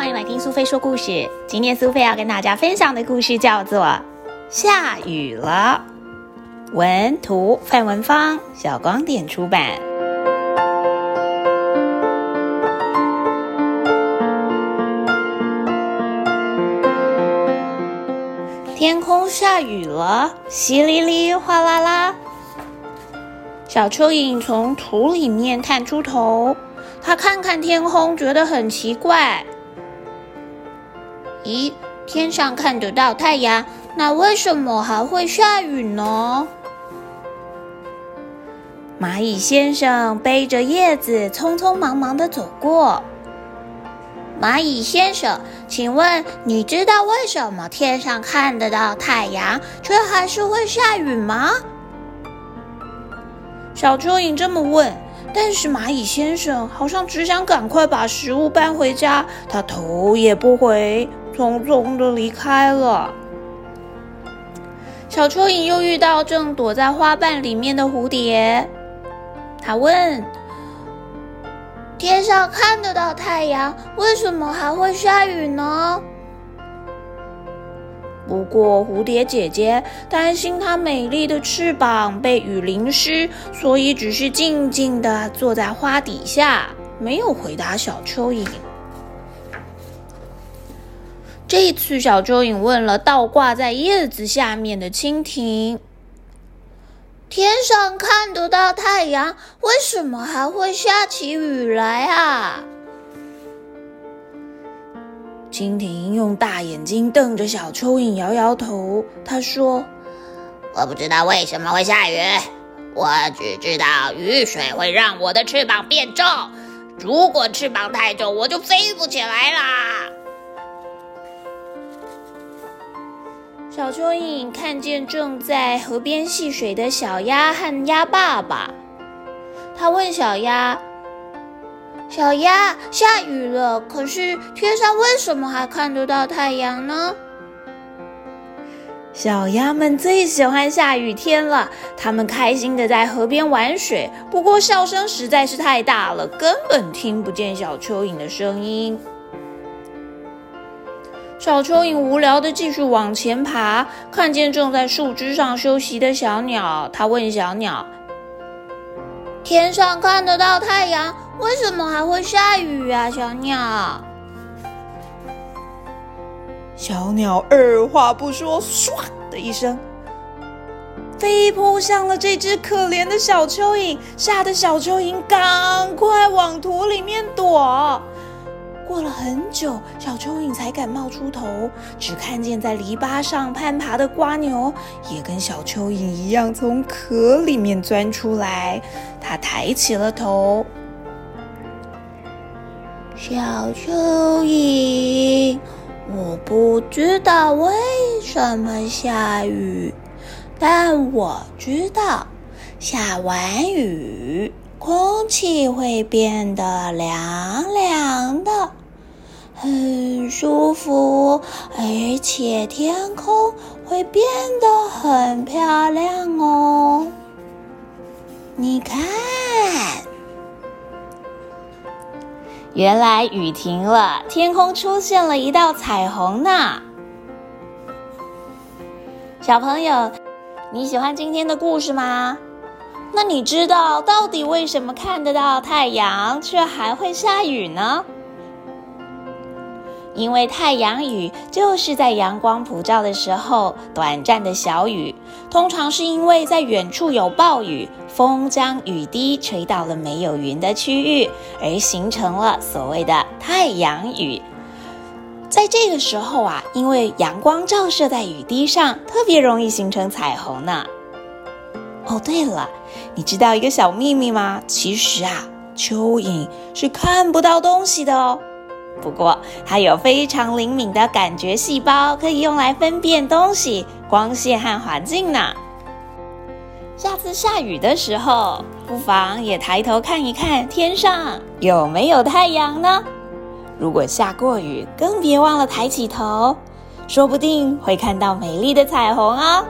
欢迎来听苏菲说故事。今天苏菲要跟大家分享的故事叫做《下雨了》，文图范文芳，小光点出版。天空下雨了，淅沥沥，哗啦啦。小蚯蚓从土里面探出头，它看看天空，觉得很奇怪。咦，天上看得到太阳，那为什么还会下雨呢？蚂蚁先生背着叶子，匆匆忙忙的走过。蚂蚁先生，请问你知道为什么天上看得到太阳，却还是会下雨吗？小蚯蚓这么问，但是蚂蚁先生好像只想赶快把食物搬回家，他头也不回，匆匆的离开了。小蚯蚓又遇到正躲在花瓣里面的蝴蝶，他问：“天上看得到太阳，为什么还会下雨呢？”不过，蝴蝶姐姐担心它美丽的翅膀被雨淋湿，所以只是静静的坐在花底下，没有回答小蚯蚓。这次，小蚯蚓问了倒挂在叶子下面的蜻蜓：“天上看得到太阳，为什么还会下起雨来啊？”蜻蜓用大眼睛瞪着小蚯蚓，摇摇头。他说：“我不知道为什么会下雨，我只知道雨水会让我的翅膀变重。如果翅膀太重，我就飞不起来啦。”小蚯蚓看见正在河边戏水的小鸭和鸭爸爸，他问小鸭。小鸭，下雨了，可是天上为什么还看得到太阳呢？小鸭们最喜欢下雨天了，它们开心的在河边玩水，不过笑声实在是太大了，根本听不见小蚯蚓的声音。小蚯蚓无聊的继续往前爬，看见正在树枝上休息的小鸟，它问小鸟：“天上看得到太阳？”为什么还会下雨啊，小鸟？小鸟二话不说，唰的一声，飞扑向了这只可怜的小蚯蚓，吓得小蚯蚓赶快往土里面躲。过了很久，小蚯蚓才敢冒出头，只看见在篱笆上攀爬的瓜牛，也跟小蚯蚓一样从壳里面钻出来。它抬起了头。小蚯蚓，我不知道为什么下雨，但我知道下完雨，空气会变得凉凉的，很舒服，而且天空会变得很漂亮哦。你看。原来雨停了，天空出现了一道彩虹呢。小朋友，你喜欢今天的故事吗？那你知道到底为什么看得到太阳，却还会下雨呢？因为太阳雨就是在阳光普照的时候短暂的小雨，通常是因为在远处有暴雨，风将雨滴吹到了没有云的区域，而形成了所谓的太阳雨。在这个时候啊，因为阳光照射在雨滴上，特别容易形成彩虹呢。哦，对了，你知道一个小秘密吗？其实啊，蚯蚓是看不到东西的哦。不过，它有非常灵敏的感觉细胞，可以用来分辨东西、光线和环境呢。下次下雨的时候，不妨也抬头看一看天上有没有太阳呢？如果下过雨，更别忘了抬起头，说不定会看到美丽的彩虹哦。